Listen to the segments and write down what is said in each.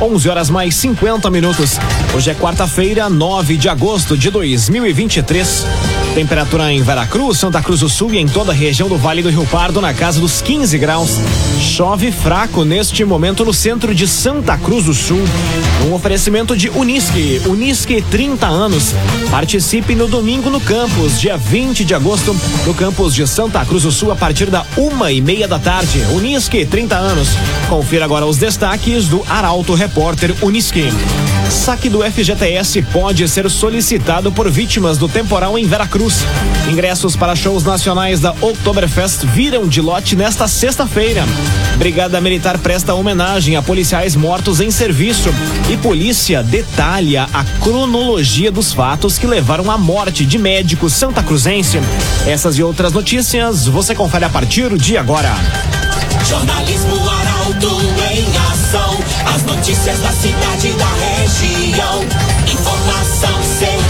11 horas mais 50 minutos. Hoje é quarta-feira, 9 de agosto de 2023. Temperatura em Veracruz, Santa Cruz do Sul e em toda a região do Vale do Rio Pardo na casa dos 15 graus. Chove fraco neste momento no centro de Santa Cruz do Sul. Um oferecimento de Unisque. Unisque 30 anos. Participe no domingo no campus, dia 20 de agosto, no campus de Santa Cruz do Sul, a partir da uma e meia da tarde. Unisque 30 anos. Confira agora os destaques do Arauto Repórter Unisque. Saque do FGTS pode ser solicitado por vítimas do temporal em Veracruz. Ingressos para shows nacionais da Oktoberfest viram de lote nesta sexta-feira. Brigada Militar presta homenagem a policiais mortos em serviço. E polícia detalha a cronologia dos fatos que levaram à morte de médico santa cruzense. Essas e outras notícias você confere a partir de agora. Jornalismo Arauto em ação. As notícias da cidade e da região. Informação, e opinião.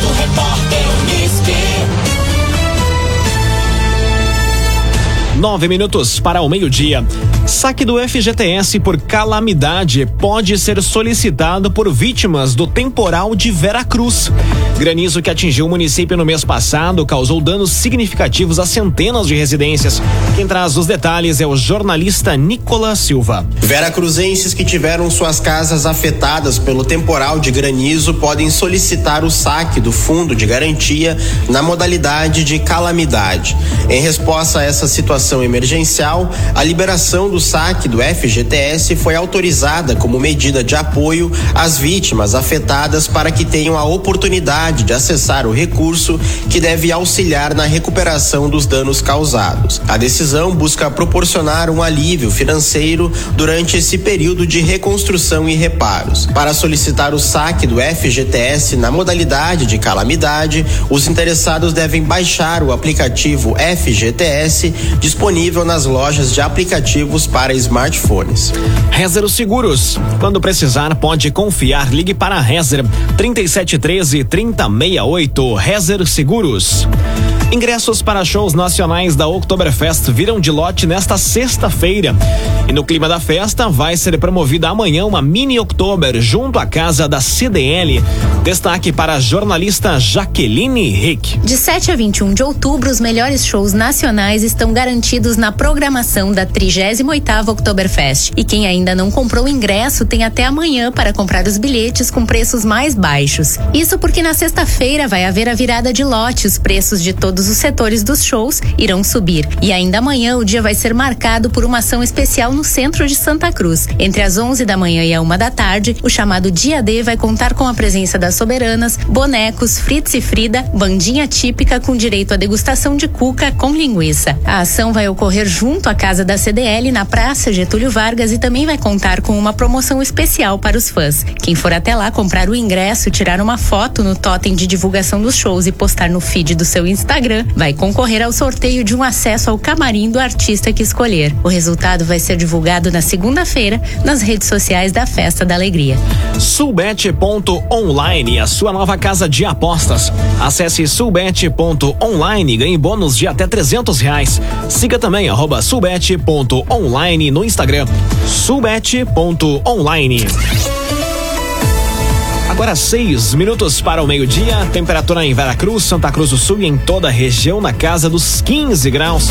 Nove minutos para o meio-dia. Saque do FGTS por calamidade pode ser solicitado por vítimas do temporal de Veracruz. Granizo que atingiu o município no mês passado causou danos significativos a centenas de residências. Quem traz os detalhes é o jornalista Nicolas Silva. Veracruzenses que tiveram suas casas afetadas pelo temporal de granizo podem solicitar o saque do fundo de garantia na modalidade de calamidade. Em resposta a essa situação emergencial, a liberação do saque do FGTS foi autorizada como medida de apoio às vítimas afetadas para que tenham a oportunidade de acessar o recurso que deve auxiliar na recuperação dos danos causados. A decisão busca proporcionar um alívio financeiro durante esse período de reconstrução e reparos. Para solicitar o saque do FGTS na modalidade de calamidade, os interessados devem baixar o aplicativo FGTS disponível nas lojas de aplicativos para smartphones. Rezer Seguros. Quando precisar, pode confiar. Ligue para Rezer 3713 3068. Rezer Seguros. Ingressos para shows nacionais da Oktoberfest viram de lote nesta sexta-feira. E no clima da festa, vai ser promovida amanhã uma mini Oktober junto à casa da CDL. Destaque para a jornalista Jaqueline Rick. De 7 a 21 de outubro, os melhores shows nacionais estão garantidos na programação da 38ª Oktoberfest. E quem ainda não comprou o ingresso tem até amanhã para comprar os bilhetes com preços mais baixos. Isso porque na sexta-feira vai haver a virada de lote, os preços de todos os setores dos shows irão subir. E ainda amanhã o dia vai ser marcado por uma ação especial no centro de Santa Cruz. Entre as 11 da manhã e a uma da tarde, o chamado Dia D vai contar com a presença das soberanas, bonecos, Fritz e Frida, bandinha típica com direito à degustação de cuca com linguiça. A ação vai ocorrer junto à casa da CDL na Praça Getúlio Vargas e também vai contar com uma promoção especial para os fãs. Quem for até lá comprar o ingresso, tirar uma foto no totem de divulgação dos shows e postar no feed do seu Instagram, vai concorrer ao sorteio de um acesso ao camarim do artista que escolher. O resultado vai ser divulgado na segunda-feira nas redes sociais da Festa da Alegria. Sulbet.online, a sua nova casa de apostas. Acesse sulbet.online e ganhe bônus de até trezentos reais. Siga também arroba sulbet.online no Instagram. sulbet.online. Agora seis minutos para o meio-dia, temperatura em Veracruz, Santa Cruz do Sul e em toda a região na casa dos 15 graus.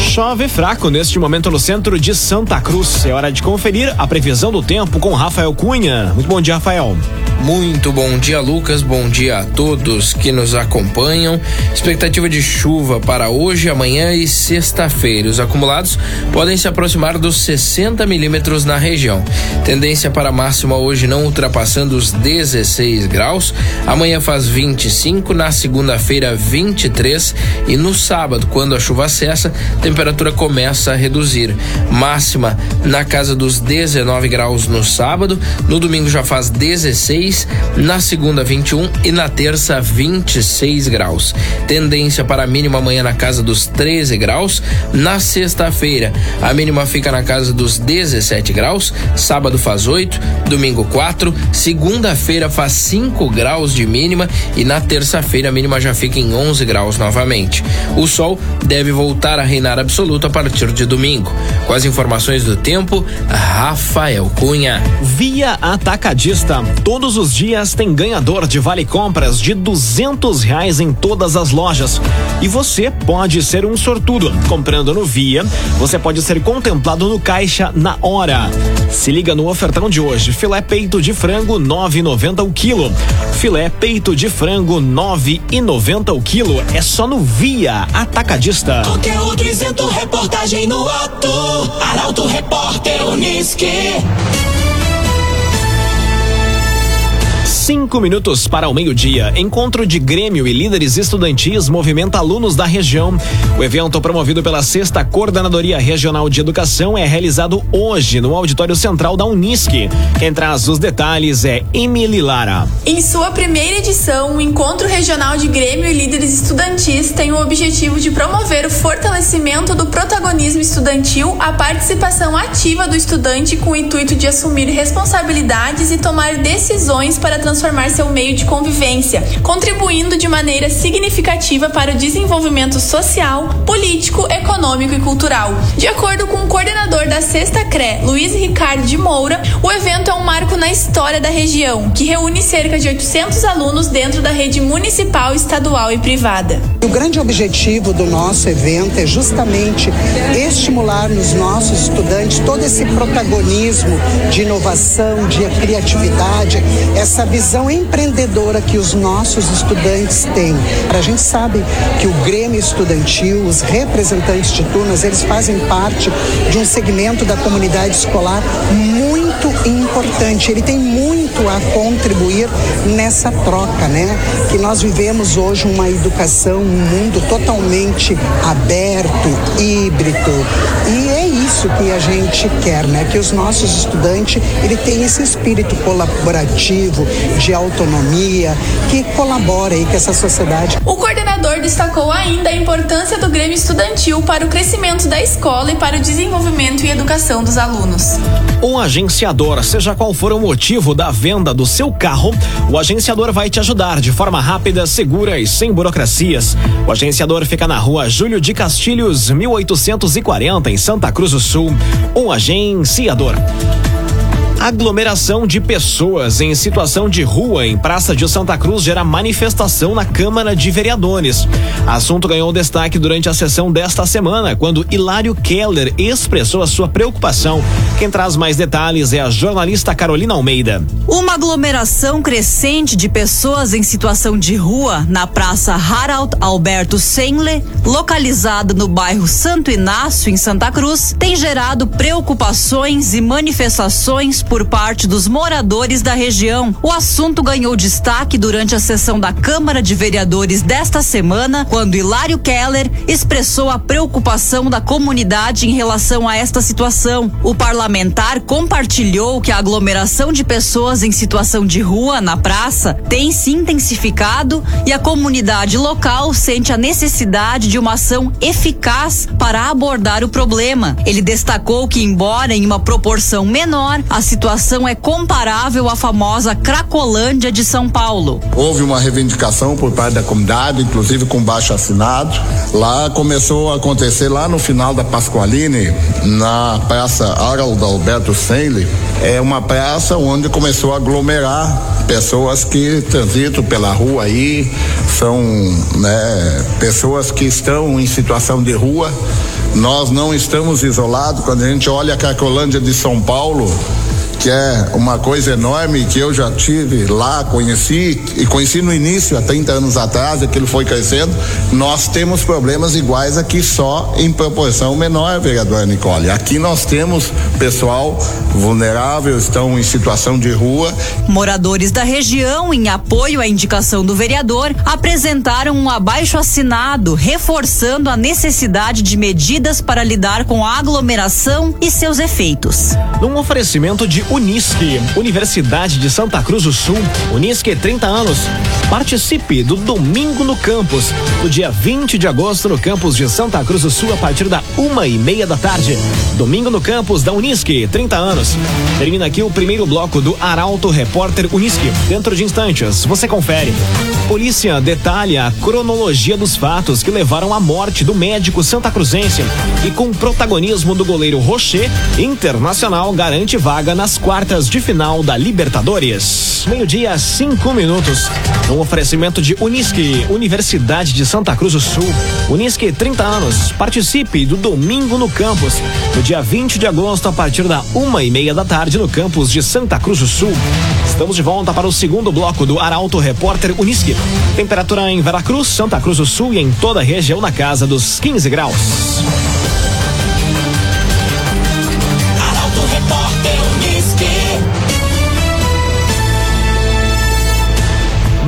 Chove fraco neste momento no centro de Santa Cruz. É hora de conferir a previsão do tempo com Rafael Cunha. Muito bom dia, Rafael. Muito bom dia, Lucas. Bom dia a todos que nos acompanham. Expectativa de chuva para hoje, amanhã e sexta-feira. Os acumulados podem se aproximar dos 60 milímetros na região. Tendência para máxima hoje não ultrapassando os 16 graus. Amanhã faz 25, na segunda-feira 23 e no sábado, quando a chuva cessa, temperatura começa a reduzir. Máxima na casa dos 19 graus no sábado, no domingo já faz 16 16, na segunda 21 e na terça 26 graus. Tendência para a mínima amanhã na casa dos 13 graus. Na sexta-feira, a mínima fica na casa dos 17 graus. Sábado faz 8, domingo 4, segunda-feira faz 5 graus de mínima e na terça-feira a mínima já fica em 11 graus novamente. O sol deve voltar a reinar absoluto a partir de domingo. Com as informações do tempo, Rafael Cunha. Via Atacadista. Todos os dias tem ganhador de vale compras de duzentos reais em todas as lojas. E você pode ser um sortudo. Comprando no Via, você pode ser contemplado no caixa na hora. Se liga no ofertão de hoje. Filé peito de frango 9,90 o quilo. Filé peito de frango 9,90 o quilo. É só no Via Atacadista. Conteúdo isento, reportagem no ato. Arauto Repórter Uniski. Cinco minutos para o meio-dia. Encontro de Grêmio e líderes estudantis movimenta alunos da região. O evento, promovido pela Sexta Coordenadoria Regional de Educação, é realizado hoje no Auditório Central da Unisque. Quem traz os detalhes é Emily Lara. Em sua primeira edição, o Encontro Regional de Grêmio e Líderes Estudantis tem o objetivo de promover o fortalecimento do protagonismo estudantil, a participação ativa do estudante com o intuito de assumir responsabilidades e tomar decisões para transformar seu meio de convivência, contribuindo de maneira significativa para o desenvolvimento social, político, econômico e cultural. De acordo com o coordenador da Sexta CRE, Luiz Ricardo de Moura, o evento é um marco na história da região, que reúne cerca de 800 alunos dentro da rede municipal, estadual e privada. O grande objetivo do nosso evento é justamente estimular nos nossos estudantes todo esse protagonismo de inovação, de criatividade, essa visão empreendedora que os nossos estudantes têm. A gente sabe que o Grêmio Estudantil, os representantes de turmas, eles fazem parte de um segmento da comunidade escolar muito importante. Ele tem muito a contribuir nessa troca, né? Que nós vivemos hoje uma educação, um mundo totalmente aberto, híbrido. E é isso que a gente quer, né? Que os nossos estudantes, ele tem esse espírito colaborativo, de autonomia, que colabora aí com essa sociedade. O coordenador destacou ainda a importância do Grêmio Estudantil para o crescimento da escola e para o desenvolvimento e educação dos alunos. Um agenciador, seja qual for o motivo da venda do seu carro, o agenciador vai te ajudar de forma rápida, segura e sem burocracias. O agenciador fica na rua Júlio de Castilhos, 1840, em Santa Cruz do Sul. Um agenciador. Aglomeração de pessoas em situação de rua em Praça de Santa Cruz gera manifestação na Câmara de Vereadores. Assunto ganhou destaque durante a sessão desta semana, quando Hilário Keller expressou a sua preocupação. Quem traz mais detalhes é a jornalista Carolina Almeida. Uma aglomeração crescente de pessoas em situação de rua na Praça Harald Alberto Senle, localizada no bairro Santo Inácio, em Santa Cruz, tem gerado preocupações e manifestações por parte dos moradores da região. O assunto ganhou destaque durante a sessão da Câmara de Vereadores desta semana, quando Hilário Keller expressou a preocupação da comunidade em relação a esta situação. O parlamentar compartilhou que a aglomeração de pessoas em situação de rua na praça tem se intensificado e a comunidade local sente a necessidade de uma ação eficaz para abordar o problema. Ele destacou que, embora em uma proporção menor, a situação situação é comparável à famosa Cracolândia de São Paulo. Houve uma reivindicação por parte da comunidade, inclusive com baixo assinado. Lá começou a acontecer lá no final da Pasqualine, na Praça Haroldo Alberto Senle, é uma praça onde começou a aglomerar pessoas que transitam pela rua aí, são né, pessoas que estão em situação de rua. Nós não estamos isolados. Quando a gente olha a Cracolândia de São Paulo, que é uma coisa enorme que eu já tive lá, conheci e conheci no início, há 30 anos atrás, aquilo foi crescendo. Nós temos problemas iguais aqui, só em proporção menor, vereadora Nicole. Aqui nós temos pessoal vulnerável, estão em situação de rua. Moradores da região, em apoio à indicação do vereador, apresentaram um abaixo assinado reforçando a necessidade de medidas para lidar com a aglomeração e seus efeitos. Num oferecimento de Unisque, Universidade de Santa Cruz do Sul. Unisque 30 anos. Participe do Domingo no Campus, no dia 20 de agosto no campus de Santa Cruz do Sul a partir da uma e meia da tarde. Domingo no campus da Unisque, 30 anos. Termina aqui o primeiro bloco do Arauto Repórter Unisque. Dentro de instantes, você confere. Polícia detalha a cronologia dos fatos que levaram à morte do médico santa cruzense e com protagonismo do goleiro Rocher, Internacional garante vaga nas quartas de final da Libertadores. Meio-dia, cinco minutos. Um oferecimento de Unisque, Universidade de Santa Cruz do Sul. Unisque, 30 anos. Participe do Domingo no Campus, no dia 20 de agosto, a partir da uma e meia da tarde, no campus de Santa Cruz do Sul. Estamos de volta para o segundo bloco do Arauto Repórter Unisque. Temperatura em Veracruz, Santa Cruz do Sul e em toda a região na casa dos 15 graus.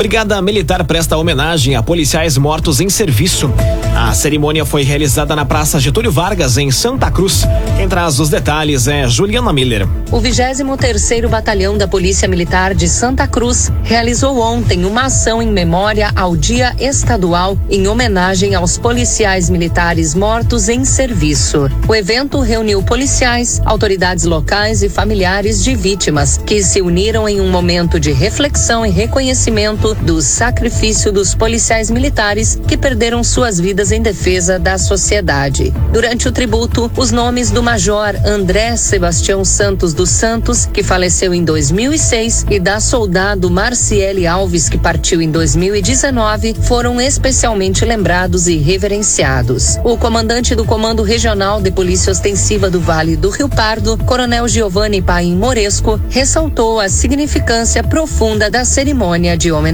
Brigada Militar presta homenagem a policiais mortos em serviço. A cerimônia foi realizada na Praça Getúlio Vargas, em Santa Cruz. Quem traz os detalhes é Juliana Miller. O 23º Batalhão da Polícia Militar de Santa Cruz realizou ontem uma ação em memória ao Dia Estadual em homenagem aos policiais militares mortos em serviço. O evento reuniu policiais, autoridades locais e familiares de vítimas que se uniram em um momento de reflexão e reconhecimento do sacrifício dos policiais militares que perderam suas vidas em defesa da sociedade. Durante o tributo, os nomes do Major André Sebastião Santos dos Santos, que faleceu em 2006, e da soldado Marciele Alves, que partiu em 2019, foram especialmente lembrados e reverenciados. O comandante do Comando Regional de Polícia Ostensiva do Vale do Rio Pardo, Coronel Giovanni Paim Moresco, ressaltou a significância profunda da cerimônia de homenagem.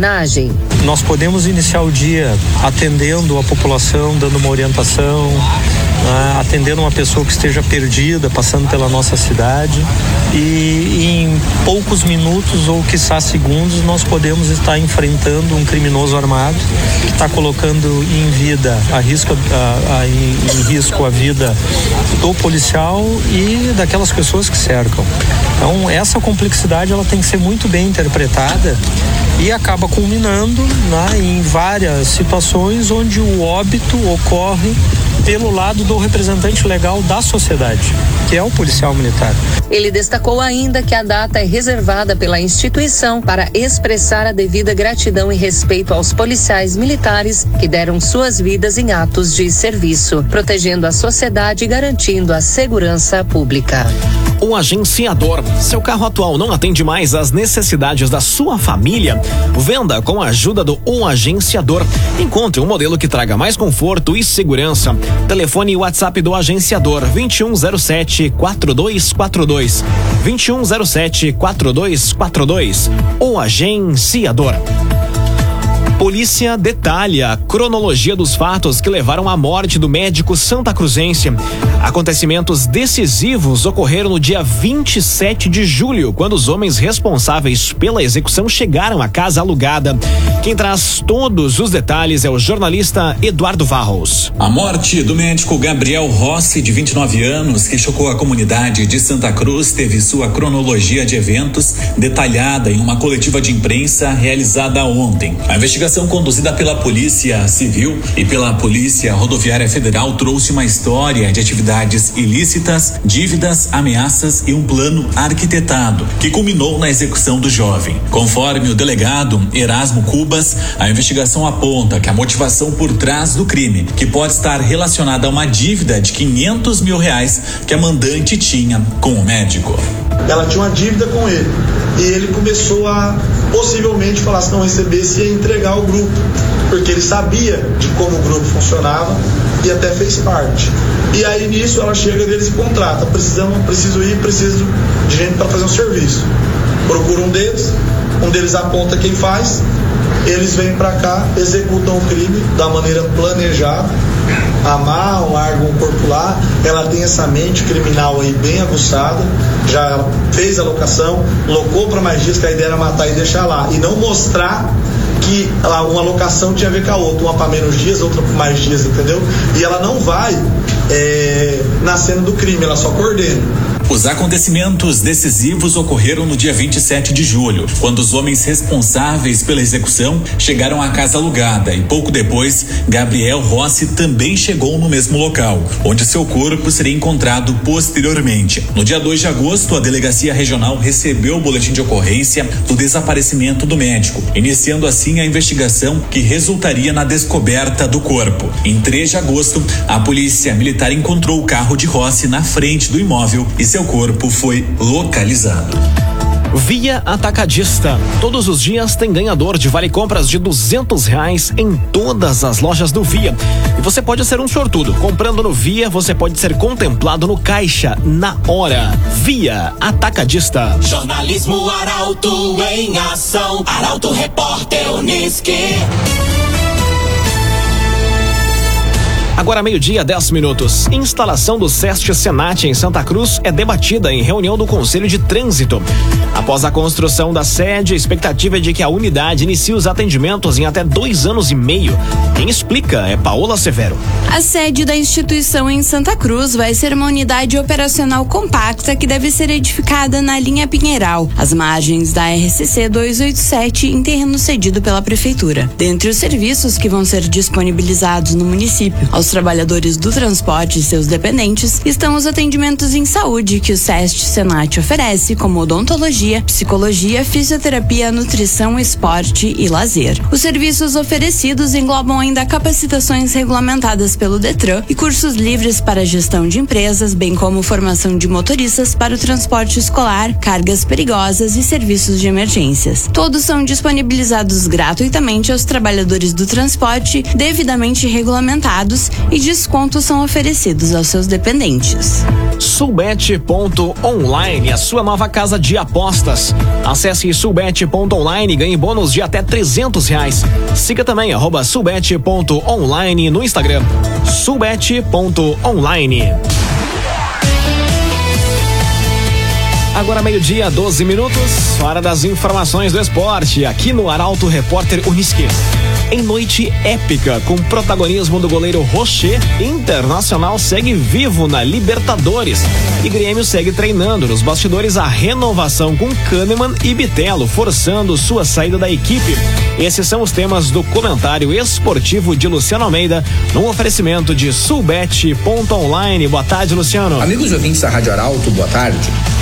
Nós podemos iniciar o dia atendendo a população, dando uma orientação, atendendo uma pessoa que esteja perdida, passando pela nossa cidade. E em poucos minutos ou quiçá segundos nós podemos estar enfrentando um criminoso armado que está colocando em vida, a risco, a, a, em, em risco a vida do policial e daquelas pessoas que cercam. Então essa complexidade ela tem que ser muito bem interpretada e acaba culminando né, em várias situações onde o óbito ocorre pelo lado do representante legal da sociedade, que é o policial militar. Ele destacou ainda que a data é reservada pela instituição para expressar a devida gratidão e respeito aos policiais militares que deram suas vidas em atos de serviço, protegendo a sociedade e garantindo a segurança pública. O agenciador. Seu carro atual não atende mais às necessidades da sua família? Venda com a ajuda do Um Agenciador. Encontre um modelo que traga mais conforto e segurança. Telefone e WhatsApp do agenciador 2107 4242. 2107 4242. O Agenciador. Polícia detalha a cronologia dos fatos que levaram à morte do médico santa cruzense. Acontecimentos decisivos ocorreram no dia 27 de julho, quando os homens responsáveis pela execução chegaram à casa alugada. Quem traz todos os detalhes é o jornalista Eduardo Varros. A morte do médico Gabriel Rossi, de 29 anos, que chocou a comunidade de Santa Cruz, teve sua cronologia de eventos detalhada em uma coletiva de imprensa realizada ontem. A investigação investigação conduzida pela Polícia Civil e pela Polícia Rodoviária Federal trouxe uma história de atividades ilícitas, dívidas, ameaças e um plano arquitetado que culminou na execução do jovem. Conforme o delegado Erasmo Cubas, a investigação aponta que a motivação por trás do crime, que pode estar relacionada a uma dívida de 500 mil reais que a mandante tinha com o médico. Ela tinha uma dívida com ele e ele começou a possivelmente falar se não recebesse ia entregar o grupo, porque ele sabia de como o grupo funcionava e até fez parte. E aí nisso ela chega deles e contrata, precisamos, preciso ir, preciso de gente para fazer um serviço. Procura um deles, um deles aponta quem faz, eles vêm para cá, executam o crime da maneira planejada, amarram, largam o corpo lá, ela tem essa mente criminal aí bem aguçada, já fez a locação, locou para mais dias, que a ideia era matar e deixar lá, e não mostrar que uma locação tinha a ver com a outra, uma para menos dias, outra para mais dias, entendeu? E ela não vai é, na cena do crime, ela só coordena. Os acontecimentos decisivos ocorreram no dia 27 de julho, quando os homens responsáveis pela execução chegaram à casa alugada e pouco depois, Gabriel Rossi também chegou no mesmo local, onde seu corpo seria encontrado posteriormente. No dia 2 de agosto, a Delegacia Regional recebeu o boletim de ocorrência do desaparecimento do médico, iniciando assim a investigação que resultaria na descoberta do corpo. Em 3 de agosto, a Polícia Militar encontrou o carro de Rossi na frente do imóvel e seu corpo foi localizado. Via Atacadista. Todos os dias tem ganhador de vale compras de duzentos reais em todas as lojas do Via. E você pode ser um sortudo. Comprando no Via, você pode ser contemplado no caixa na hora. Via Atacadista. Jornalismo Arauto em ação. Arauto Repórter Uniski. Agora meio-dia, 10 minutos. Instalação do SEST Senat em Santa Cruz é debatida em reunião do Conselho de Trânsito. Após a construção da sede, a expectativa é de que a unidade inicie os atendimentos em até dois anos e meio. Quem explica é Paola Severo. A sede da instituição em Santa Cruz vai ser uma unidade operacional compacta que deve ser edificada na linha Pinheiral, às margens da RCC 287, em terreno cedido pela Prefeitura. Dentre os serviços que vão ser disponibilizados no município, aos trabalhadores do transporte e seus dependentes estão os atendimentos em saúde que o SEST Senat oferece, como odontologia, psicologia, fisioterapia, nutrição, esporte e lazer. Os serviços oferecidos englobam ainda capacitações regulamentadas pelo Detran e cursos livres para gestão de empresas, bem como formação de motoristas para o transporte escolar, cargas perigosas e serviços de emergências. Todos são disponibilizados gratuitamente aos trabalhadores do transporte, devidamente regulamentados e descontos são oferecidos aos seus dependentes. Sulbet.online, a sua nova casa de apostas. Acesse sulbet.online e ganhe bônus de até 300 reais. Siga também arroba no Instagram. sulbet.online. Agora meio-dia, 12 minutos, hora das informações do esporte, aqui no Arauto Repórter Uniski. Em noite épica, com protagonismo do goleiro Rocher, Internacional segue vivo na Libertadores. E Grêmio segue treinando nos bastidores a renovação com Kahneman e Bitelo, forçando sua saída da equipe. Esses são os temas do comentário esportivo de Luciano Almeida, num oferecimento de Sulbet.online. Boa tarde, Luciano. Amigos ouvintes da Rádio Arauto, boa tarde.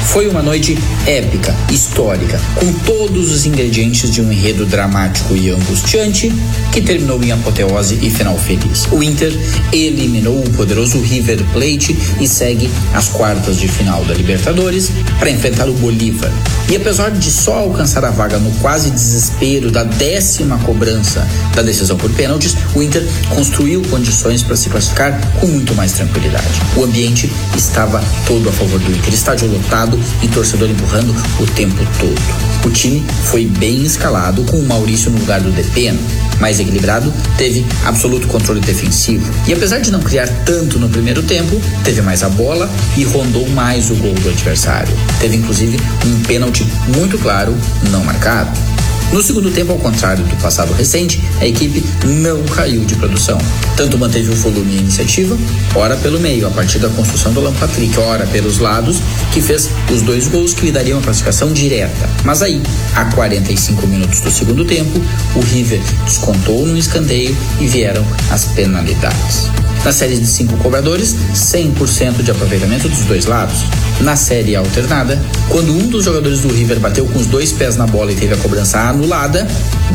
Foi uma noite épica, histórica, com todos os ingredientes de um enredo dramático e angustiante que terminou em apoteose e final feliz. O Inter eliminou o poderoso River Plate e segue às quartas de final da Libertadores para enfrentar o Bolívar. E apesar de só alcançar a vaga no quase desespero da décima cobrança da decisão por pênaltis, o Inter construiu condições para se classificar com muito mais tranquilidade. O ambiente estava todo a favor do Inter, estádio lotado e torcedor empurrando o tempo todo. O time foi bem escalado com o Maurício no lugar do Depena, mais equilibrado, teve absoluto controle defensivo. E apesar de não criar tanto no primeiro tempo, teve mais a bola e rondou mais o gol do adversário. Teve inclusive um pênalti muito claro, não marcado. No segundo tempo, ao contrário do passado recente, a equipe não caiu de produção. Tanto manteve o volume e a iniciativa, ora pelo meio, a partir da construção do Alan Patrick, ora pelos lados, que fez os dois gols que lhe dariam a classificação direta. Mas aí, a 45 minutos do segundo tempo, o River descontou no escanteio e vieram as penalidades. Na série de cinco cobradores, 100% de aproveitamento dos dois lados. Na série alternada, quando um dos jogadores do River bateu com os dois pés na bola e teve a cobrança anulada,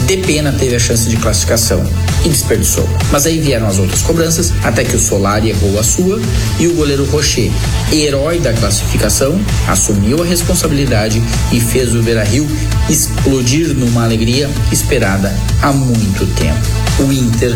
Depena teve a chance de classificação e desperdiçou. Mas aí vieram as outras cobranças, até que o Solari errou a sua e o goleiro Rocher, herói da classificação, assumiu a responsabilidade e fez o Beira-Rio explodir numa alegria esperada há muito tempo. O Inter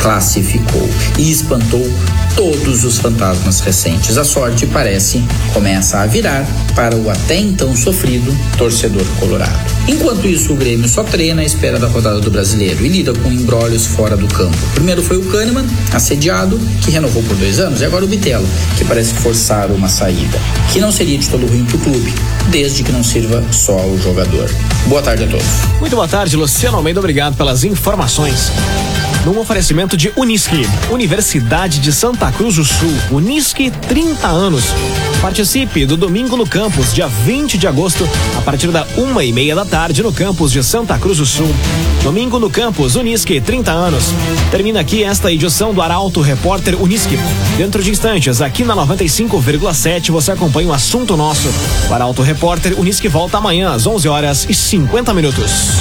classificou e espantou todos os fantasmas recentes. A sorte parece começa a virar para o até então sofrido torcedor colorado. Enquanto isso, o Grêmio só treina à espera da rodada do brasileiro e lida com embrólios fora do campo. Primeiro foi o Kahneman, assediado, que renovou por dois anos, e agora o Bitelo, que parece forçar uma saída, que não seria de todo ruim para o clube, desde que não sirva só ao jogador. Boa tarde a todos. Muito boa tarde, Luciano Almeida. Obrigado pelas informações. Num oferecimento de Unisque, Universidade de Santa Cruz do Sul. Unisque, 30 anos. Participe do Domingo no Campus, dia 20 de agosto, a partir da uma e meia da tarde, no campus de Santa Cruz do Sul. Domingo no Campus, Unisque, 30 anos. Termina aqui esta edição do Arauto Repórter Unisque. Dentro de instantes, aqui na 95,7, você acompanha o assunto nosso. O Arauto Repórter Unisque volta amanhã às 11 horas e 50 minutos.